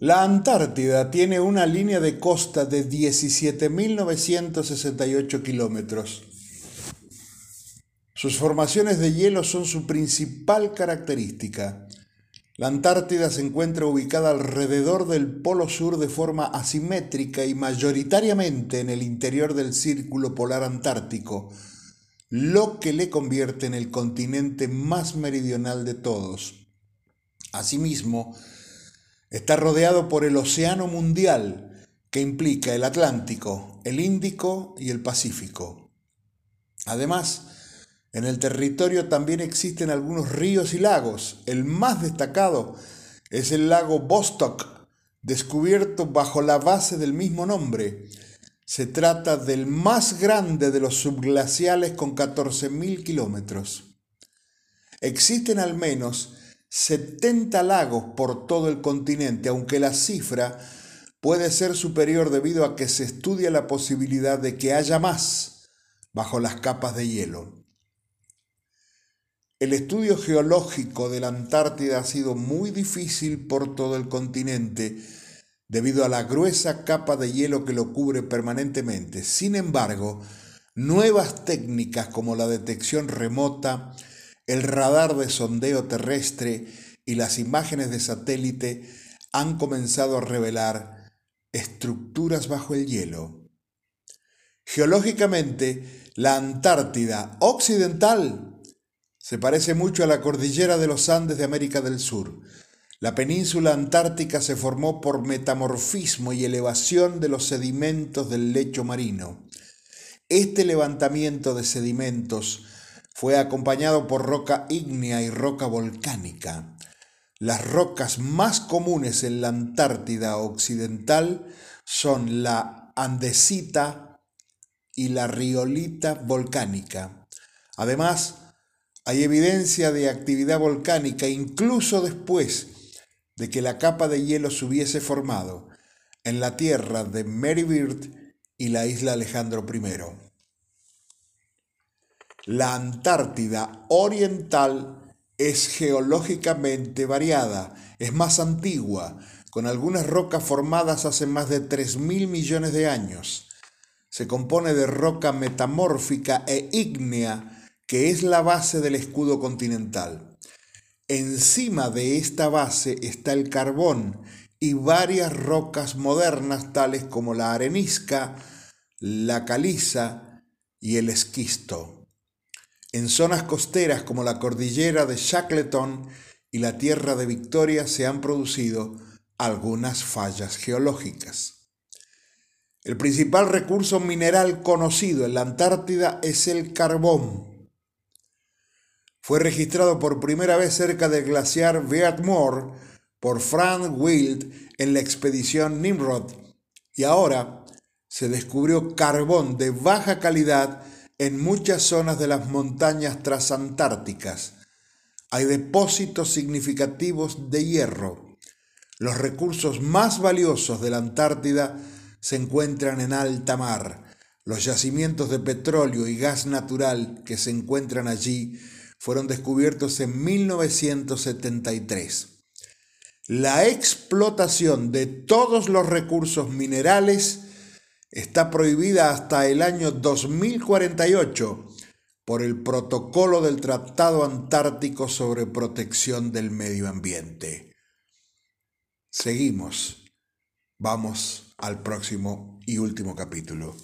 La Antártida tiene una línea de costa de 17.968 kilómetros. Sus formaciones de hielo son su principal característica. La Antártida se encuentra ubicada alrededor del Polo Sur de forma asimétrica y mayoritariamente en el interior del Círculo Polar Antártico, lo que le convierte en el continente más meridional de todos. Asimismo, está rodeado por el Océano Mundial, que implica el Atlántico, el Índico y el Pacífico. Además, en el territorio también existen algunos ríos y lagos. El más destacado es el lago Vostok, descubierto bajo la base del mismo nombre. Se trata del más grande de los subglaciales con 14.000 kilómetros. Existen al menos 70 lagos por todo el continente, aunque la cifra puede ser superior debido a que se estudia la posibilidad de que haya más bajo las capas de hielo. El estudio geológico de la Antártida ha sido muy difícil por todo el continente debido a la gruesa capa de hielo que lo cubre permanentemente. Sin embargo, nuevas técnicas como la detección remota, el radar de sondeo terrestre y las imágenes de satélite han comenzado a revelar estructuras bajo el hielo. Geológicamente, la Antártida Occidental se parece mucho a la cordillera de los Andes de América del Sur. La península antártica se formó por metamorfismo y elevación de los sedimentos del lecho marino. Este levantamiento de sedimentos fue acompañado por roca ígnea y roca volcánica. Las rocas más comunes en la Antártida Occidental son la andesita y la riolita volcánica. Además, hay evidencia de actividad volcánica incluso después de que la capa de hielo se hubiese formado en la tierra de Mary y la isla Alejandro I. La Antártida Oriental es geológicamente variada, es más antigua, con algunas rocas formadas hace más de 3.000 millones de años. Se compone de roca metamórfica e ígnea que es la base del escudo continental. Encima de esta base está el carbón y varias rocas modernas tales como la arenisca, la caliza y el esquisto. En zonas costeras como la cordillera de Shackleton y la tierra de Victoria se han producido algunas fallas geológicas. El principal recurso mineral conocido en la Antártida es el carbón fue registrado por primera vez cerca del glaciar Beardmore por Frank Wild en la expedición Nimrod y ahora se descubrió carbón de baja calidad en muchas zonas de las montañas transantárticas. Hay depósitos significativos de hierro. Los recursos más valiosos de la Antártida se encuentran en alta mar. Los yacimientos de petróleo y gas natural que se encuentran allí fueron descubiertos en 1973. La explotación de todos los recursos minerales está prohibida hasta el año 2048 por el protocolo del Tratado Antártico sobre Protección del Medio Ambiente. Seguimos. Vamos al próximo y último capítulo.